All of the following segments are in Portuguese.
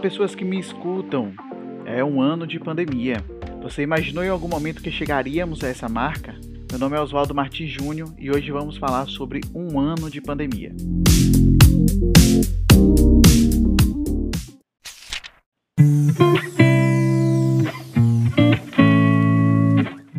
Pessoas que me escutam. É um ano de pandemia. Você imaginou em algum momento que chegaríamos a essa marca? Meu nome é Oswaldo Martins Júnior e hoje vamos falar sobre um ano de pandemia.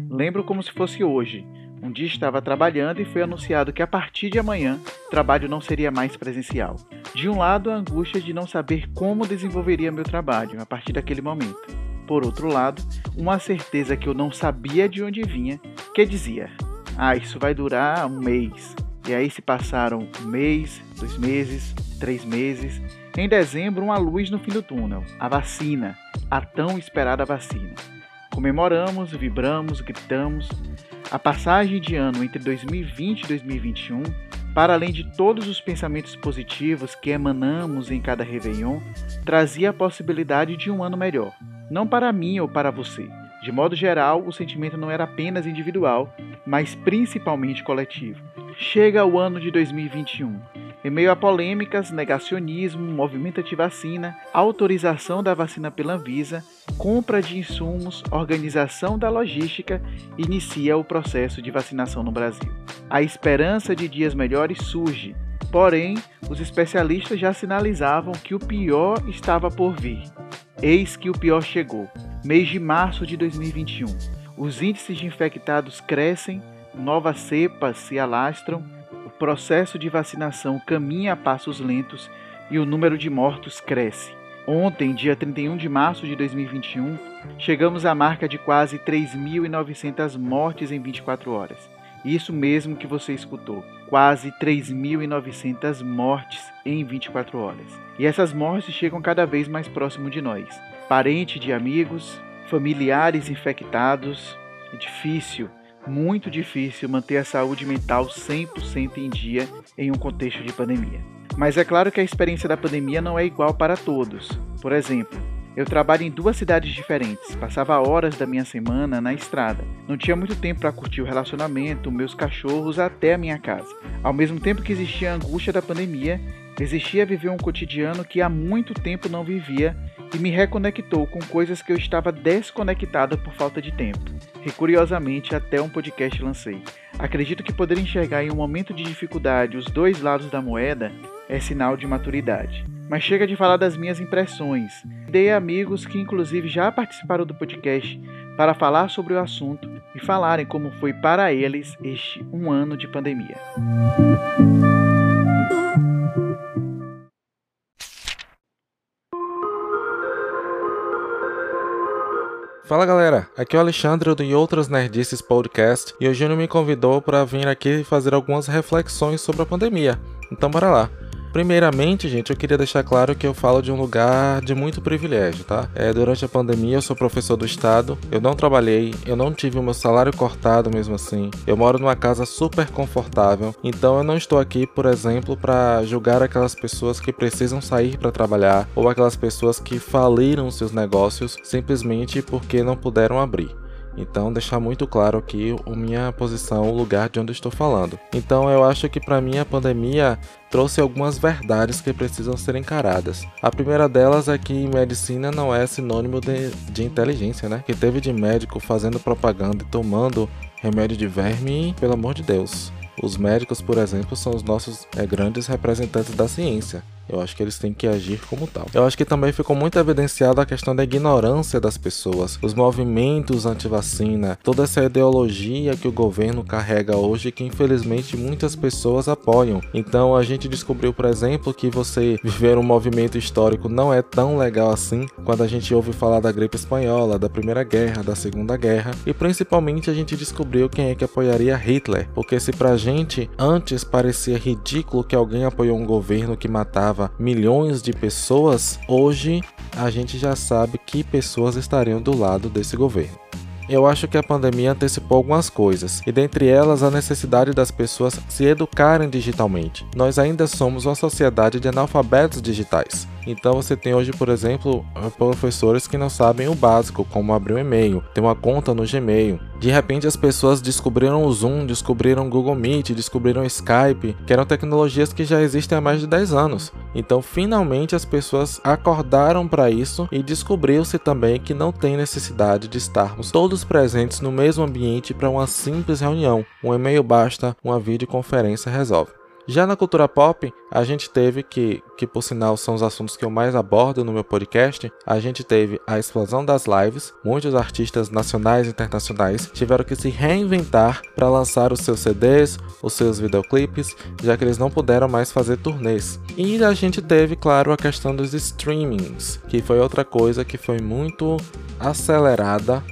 Lembro como se fosse hoje. Um dia estava trabalhando e foi anunciado que a partir de amanhã o trabalho não seria mais presencial. De um lado, a angústia de não saber como desenvolveria meu trabalho a partir daquele momento. Por outro lado, uma certeza que eu não sabia de onde vinha, que dizia: Ah, isso vai durar um mês. E aí se passaram um mês, dois meses, três meses. Em dezembro, uma luz no fim do túnel: a vacina, a tão esperada vacina. Comemoramos, vibramos, gritamos. A passagem de ano entre 2020 e 2021, para além de todos os pensamentos positivos que emanamos em cada Réveillon, trazia a possibilidade de um ano melhor. Não para mim ou para você. De modo geral, o sentimento não era apenas individual, mas principalmente coletivo. Chega o ano de 2021 em meio a polêmicas, negacionismo, movimento anti-vacina, autorização da vacina pela Anvisa, compra de insumos, organização da logística, inicia o processo de vacinação no Brasil. A esperança de dias melhores surge, porém, os especialistas já sinalizavam que o pior estava por vir. Eis que o pior chegou. Mês de março de 2021. Os índices de infectados crescem, novas cepas se alastram processo de vacinação caminha a passos lentos e o número de mortos cresce. Ontem, dia 31 de março de 2021, chegamos à marca de quase 3.900 mortes em 24 horas. Isso mesmo que você escutou, quase 3.900 mortes em 24 horas. E essas mortes chegam cada vez mais próximo de nós. Parente de amigos, familiares infectados. É difícil muito difícil manter a saúde mental 100% em dia em um contexto de pandemia. Mas é claro que a experiência da pandemia não é igual para todos. Por exemplo, eu trabalho em duas cidades diferentes, passava horas da minha semana na estrada. Não tinha muito tempo para curtir o relacionamento, meus cachorros até a minha casa. Ao mesmo tempo que existia a angústia da pandemia, existia viver um cotidiano que há muito tempo não vivia e me reconectou com coisas que eu estava desconectada por falta de tempo e curiosamente até um podcast lancei. Acredito que poder enxergar em um momento de dificuldade os dois lados da moeda é sinal de maturidade. Mas chega de falar das minhas impressões. Dei amigos que inclusive já participaram do podcast para falar sobre o assunto e falarem como foi para eles este um ano de pandemia. Fala galera, aqui é o Alexandre do E Outras Nerdices Podcast e o Júnior me convidou para vir aqui fazer algumas reflexões sobre a pandemia. Então bora lá. Primeiramente, gente, eu queria deixar claro que eu falo de um lugar de muito privilégio, tá? É, durante a pandemia, eu sou professor do estado, eu não trabalhei, eu não tive o meu salário cortado mesmo assim. Eu moro numa casa super confortável, então eu não estou aqui, por exemplo, para julgar aquelas pessoas que precisam sair para trabalhar ou aquelas pessoas que faliram seus negócios simplesmente porque não puderam abrir. Então, deixar muito claro aqui a minha posição, o lugar de onde estou falando. Então, eu acho que para mim a pandemia trouxe algumas verdades que precisam ser encaradas. A primeira delas é que medicina não é sinônimo de, de inteligência, né? Que teve de médico fazendo propaganda e tomando remédio de verme, pelo amor de Deus. Os médicos, por exemplo, são os nossos é, grandes representantes da ciência. Eu acho que eles têm que agir como tal. Eu acho que também ficou muito evidenciada a questão da ignorância das pessoas, os movimentos anti-vacina, toda essa ideologia que o governo carrega hoje que infelizmente muitas pessoas apoiam. Então a gente descobriu, por exemplo, que você viver um movimento histórico não é tão legal assim quando a gente ouve falar da gripe espanhola, da Primeira Guerra, da Segunda Guerra e principalmente a gente descobriu quem é que apoiaria Hitler, porque se pra gente antes parecia ridículo que alguém apoiou um governo que matava milhões de pessoas, hoje a gente já sabe que pessoas estariam do lado desse governo. Eu acho que a pandemia antecipou algumas coisas, e dentre elas a necessidade das pessoas se educarem digitalmente. Nós ainda somos uma sociedade de analfabetos digitais. Então você tem hoje, por exemplo, professores que não sabem o básico, como abrir um e-mail, ter uma conta no Gmail. De repente as pessoas descobriram o Zoom, descobriram o Google Meet, descobriram o Skype, que eram tecnologias que já existem há mais de 10 anos. Então finalmente as pessoas acordaram para isso e descobriu-se também que não tem necessidade de estarmos todos presentes no mesmo ambiente para uma simples reunião. Um e-mail basta, uma videoconferência resolve. Já na cultura pop, a gente teve que, que por sinal são os assuntos que eu mais abordo no meu podcast, a gente teve a explosão das lives. Muitos artistas nacionais e internacionais tiveram que se reinventar para lançar os seus CDs, os seus videoclipes, já que eles não puderam mais fazer turnês. E a gente teve, claro, a questão dos streamings, que foi outra coisa que foi muito acelerada,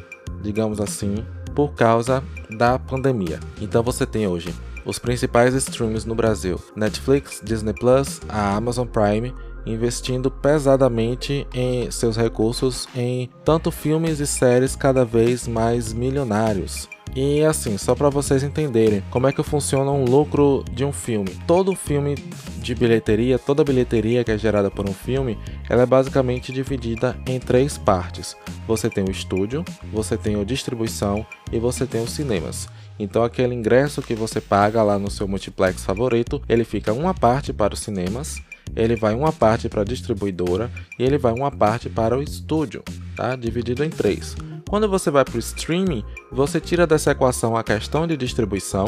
digamos assim, por causa da pandemia. Então você tem hoje os principais streams no Brasil: Netflix, Disney Plus, a Amazon Prime, investindo pesadamente em seus recursos em tanto filmes e séries cada vez mais milionários. E assim, só para vocês entenderem como é que funciona um lucro de um filme. Todo filme de bilheteria, toda bilheteria que é gerada por um filme, ela é basicamente dividida em três partes. Você tem o estúdio, você tem a distribuição e você tem os cinemas. Então aquele ingresso que você paga lá no seu multiplex favorito, ele fica uma parte para os cinemas, ele vai uma parte para a distribuidora e ele vai uma parte para o estúdio, tá? Dividido em três. Quando você vai para o streaming, você tira dessa equação a questão de distribuição,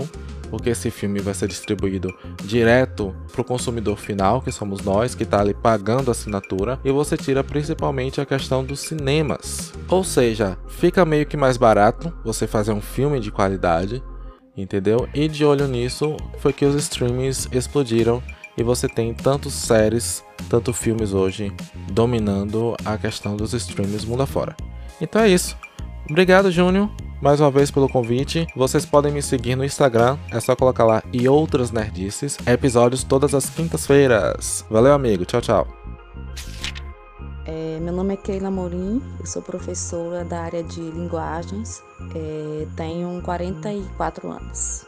porque esse filme vai ser distribuído direto para o consumidor final, que somos nós, que está ali pagando a assinatura, e você tira principalmente a questão dos cinemas. Ou seja, fica meio que mais barato você fazer um filme de qualidade, entendeu? E de olho nisso foi que os streamings explodiram e você tem tantos séries, tanto filmes hoje dominando a questão dos streams mundo afora. Então é isso. Obrigado, Júnior mais uma vez pelo convite. Vocês podem me seguir no Instagram, é só colocar lá e outras nerdices. Episódios todas as quintas-feiras. Valeu, amigo. Tchau, tchau. É, meu nome é Keila Morim, eu sou professora da área de linguagens, é, tenho 44 anos.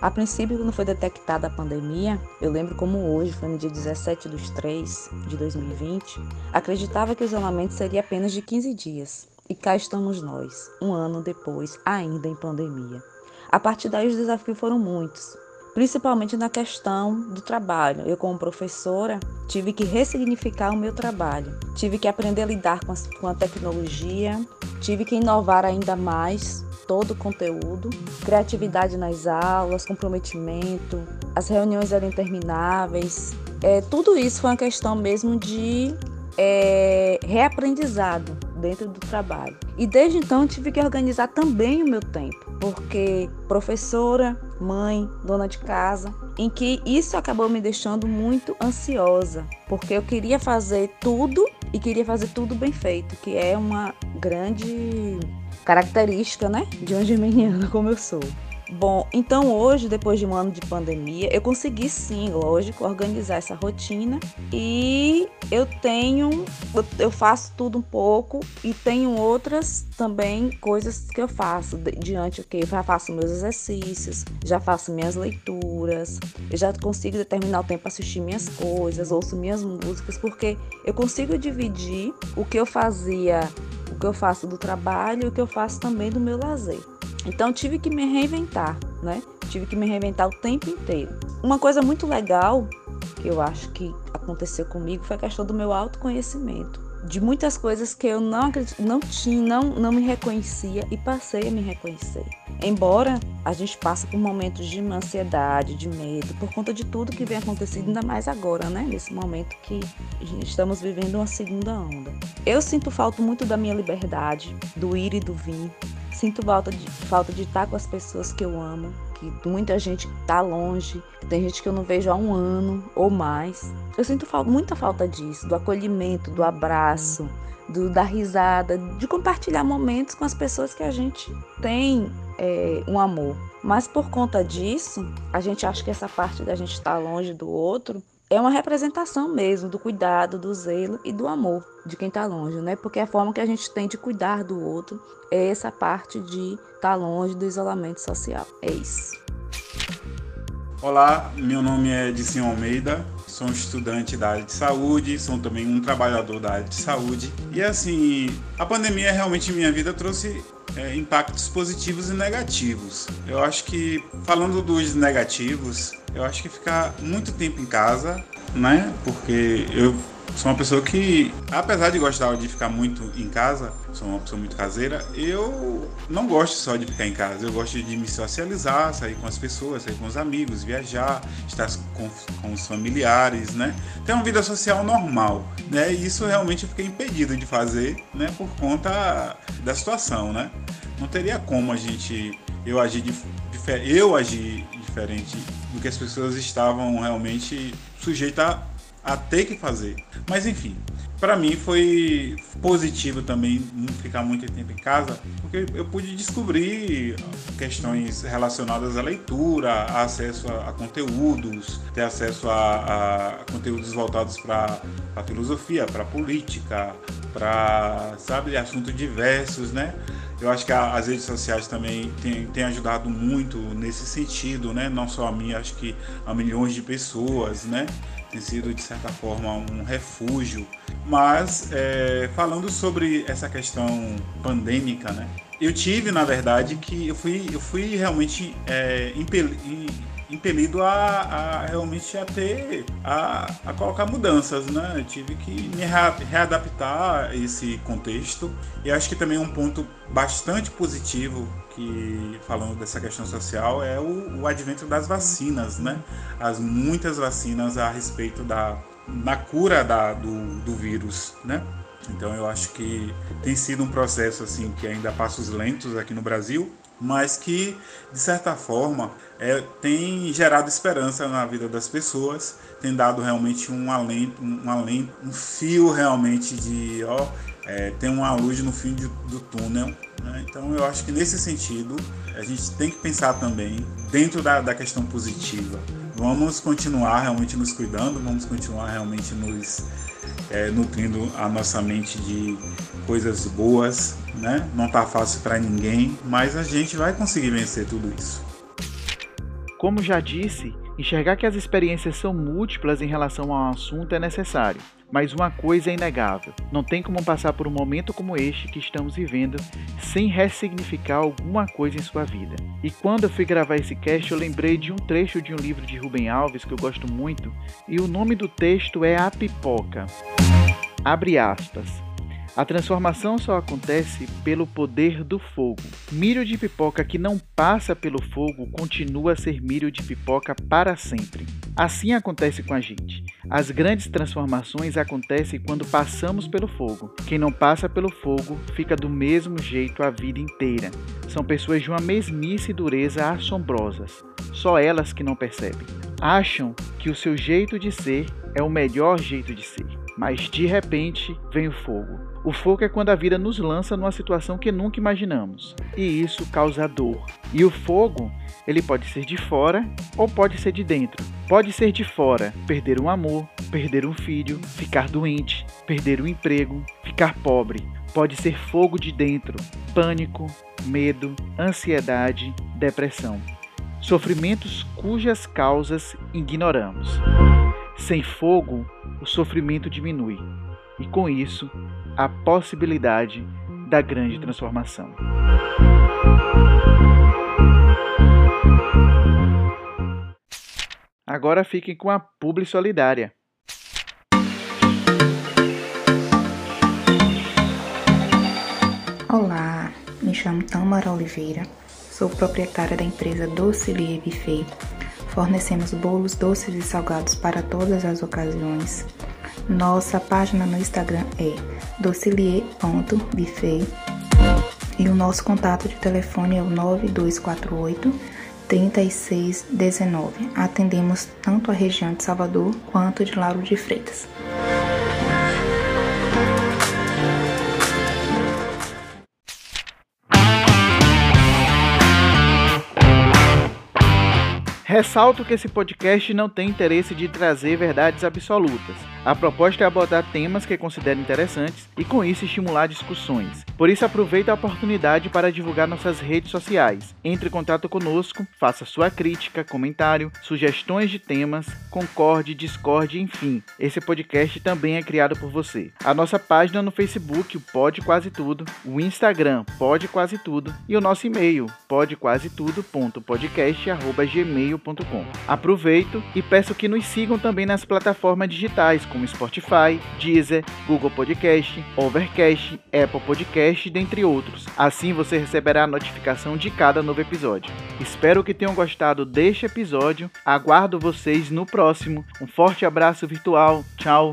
A princípio, quando foi detectada a pandemia, eu lembro como hoje, foi no dia 17 de 3 de 2020, acreditava que o isolamento seria apenas de 15 dias. E cá estamos nós, um ano depois, ainda em pandemia. A partir daí, os desafios foram muitos, principalmente na questão do trabalho. Eu, como professora, tive que ressignificar o meu trabalho, tive que aprender a lidar com a, com a tecnologia, tive que inovar ainda mais todo o conteúdo, criatividade nas aulas, comprometimento, as reuniões eram intermináveis. É, tudo isso foi uma questão mesmo de é, reaprendizado dentro do trabalho. E desde então tive que organizar também o meu tempo, porque professora, mãe, dona de casa, em que isso acabou me deixando muito ansiosa, porque eu queria fazer tudo e queria fazer tudo bem feito, que é uma grande característica, né, de uma geminiana como eu sou. Bom, então hoje, depois de um ano de pandemia, eu consegui sim, lógico, organizar essa rotina e eu tenho, eu faço tudo um pouco e tenho outras também coisas que eu faço diante o que já faço meus exercícios, já faço minhas leituras, eu já consigo determinar o tempo para assistir minhas coisas, ouço minhas músicas, porque eu consigo dividir o que eu fazia, o que eu faço do trabalho e o que eu faço também do meu lazer. Então tive que me reinventar, né? Tive que me reinventar o tempo inteiro. Uma coisa muito legal que eu acho que aconteceu comigo foi a questão do meu autoconhecimento. De muitas coisas que eu não, não tinha, não, não me reconhecia e passei a me reconhecer. Embora a gente passe por momentos de ansiedade, de medo, por conta de tudo que vem acontecendo, ainda mais agora, né? Nesse momento que estamos vivendo uma segunda onda. Eu sinto falta muito da minha liberdade, do ir e do vir, Sinto falta de, falta de estar com as pessoas que eu amo, que muita gente está longe, tem gente que eu não vejo há um ano ou mais. Eu sinto muita falta disso, do acolhimento, do abraço, do, da risada, de compartilhar momentos com as pessoas que a gente tem é, um amor. Mas por conta disso, a gente acha que essa parte da gente estar tá longe do outro é uma representação mesmo do cuidado, do zelo e do amor de quem está longe, né? Porque a forma que a gente tem de cuidar do outro é essa parte de estar tá longe do isolamento social. É isso. Olá, meu nome é Dicinho Almeida, sou um estudante da área de saúde, sou também um trabalhador da área de saúde. E assim, a pandemia realmente em minha vida trouxe é, impactos positivos e negativos. Eu acho que, falando dos negativos, eu acho que ficar muito tempo em casa, né? Porque eu sou uma pessoa que, apesar de gostar de ficar muito em casa, sou uma pessoa muito caseira, eu não gosto só de ficar em casa. Eu gosto de me socializar, sair com as pessoas, sair com os amigos, viajar, estar com, com os familiares, né? Ter uma vida social normal, né? E isso realmente eu fiquei impedido de fazer, né? Por conta da situação, né? Não teria como a gente, eu agir, eu agir diferente do que as pessoas estavam realmente sujeitas a ter que fazer. Mas enfim, para mim foi positivo também não ficar muito tempo em casa, porque eu pude descobrir questões relacionadas à leitura, acesso a, a conteúdos, ter acesso a, a conteúdos voltados para a filosofia, para a política, para, sabe, assuntos diversos, né? Eu acho que a, as redes sociais também têm, ajudado muito nesse sentido, né? Não só a mim, acho que a milhões de pessoas, né? tem sido de certa forma um refúgio. Mas é, falando sobre essa questão pandêmica, né? Eu tive, na verdade, que eu fui, eu fui realmente é, impelido a, a, realmente a ter a, a, colocar mudanças, né? Eu tive que me readaptar a esse contexto e acho que também um ponto bastante positivo que falando dessa questão social é o, o advento das vacinas, né? As muitas vacinas a respeito da, da cura da, do, do vírus, né? Então eu acho que tem sido um processo assim que ainda passos lentos aqui no Brasil, mas que de certa forma é, tem gerado esperança na vida das pessoas, tem dado realmente um alento, um, alento, um fio realmente de ó, é, tem uma luz no fim de, do túnel. Né? Então eu acho que nesse sentido a gente tem que pensar também dentro da, da questão positiva. Vamos continuar realmente nos cuidando, vamos continuar realmente nos é, nutrindo a nossa mente de coisas boas, né? Não tá fácil para ninguém, mas a gente vai conseguir vencer tudo isso. Como já disse, enxergar que as experiências são múltiplas em relação a um assunto é necessário. Mas uma coisa é inegável: não tem como passar por um momento como este que estamos vivendo sem ressignificar alguma coisa em sua vida. E quando eu fui gravar esse cast, eu lembrei de um trecho de um livro de Rubem Alves que eu gosto muito, e o nome do texto é A Pipoca. Abre aspas. A transformação só acontece pelo poder do fogo. Milho de pipoca que não passa pelo fogo continua a ser milho de pipoca para sempre. Assim acontece com a gente. As grandes transformações acontecem quando passamos pelo fogo. Quem não passa pelo fogo fica do mesmo jeito a vida inteira. São pessoas de uma mesmice e dureza assombrosas. Só elas que não percebem. Acham que o seu jeito de ser é o melhor jeito de ser. Mas de repente vem o fogo. O fogo é quando a vida nos lança numa situação que nunca imaginamos, e isso causa dor. E o fogo, ele pode ser de fora ou pode ser de dentro. Pode ser de fora, perder um amor, perder um filho, ficar doente, perder um emprego, ficar pobre. Pode ser fogo de dentro, pânico, medo, ansiedade, depressão. Sofrimentos cujas causas ignoramos. Sem fogo, o sofrimento diminui e, com isso, a possibilidade da grande transformação. Agora fiquem com a Publi Solidária. Olá, me chamo Tamara Oliveira, sou proprietária da empresa Docilier Buffet Fornecemos bolos doces e salgados para todas as ocasiões. Nossa página no Instagram é docilier.buffet e o nosso contato de telefone é o 9248 3619. Atendemos tanto a região de Salvador quanto de Lauro de Freitas. Ressalto que esse podcast não tem interesse de trazer verdades absolutas, A proposta é abordar temas que considero interessantes e com isso estimular discussões. Por isso aproveita a oportunidade para divulgar nossas redes sociais. Entre em contato conosco, faça sua crítica, comentário, sugestões de temas, concorde, discorde, enfim. Esse podcast também é criado por você. A nossa página no Facebook, o Pode Quase Tudo, o Instagram, Pode Quase Tudo e o nosso e-mail, podequasetudo.podcast@gmail.com. Aproveito e peço que nos sigam também nas plataformas digitais como Spotify, Deezer, Google Podcast, Overcast, Apple Podcast, dentre outros. Assim você receberá a notificação de cada novo episódio. Espero que tenham gostado deste episódio. Aguardo vocês no próximo. Um forte abraço virtual. Tchau.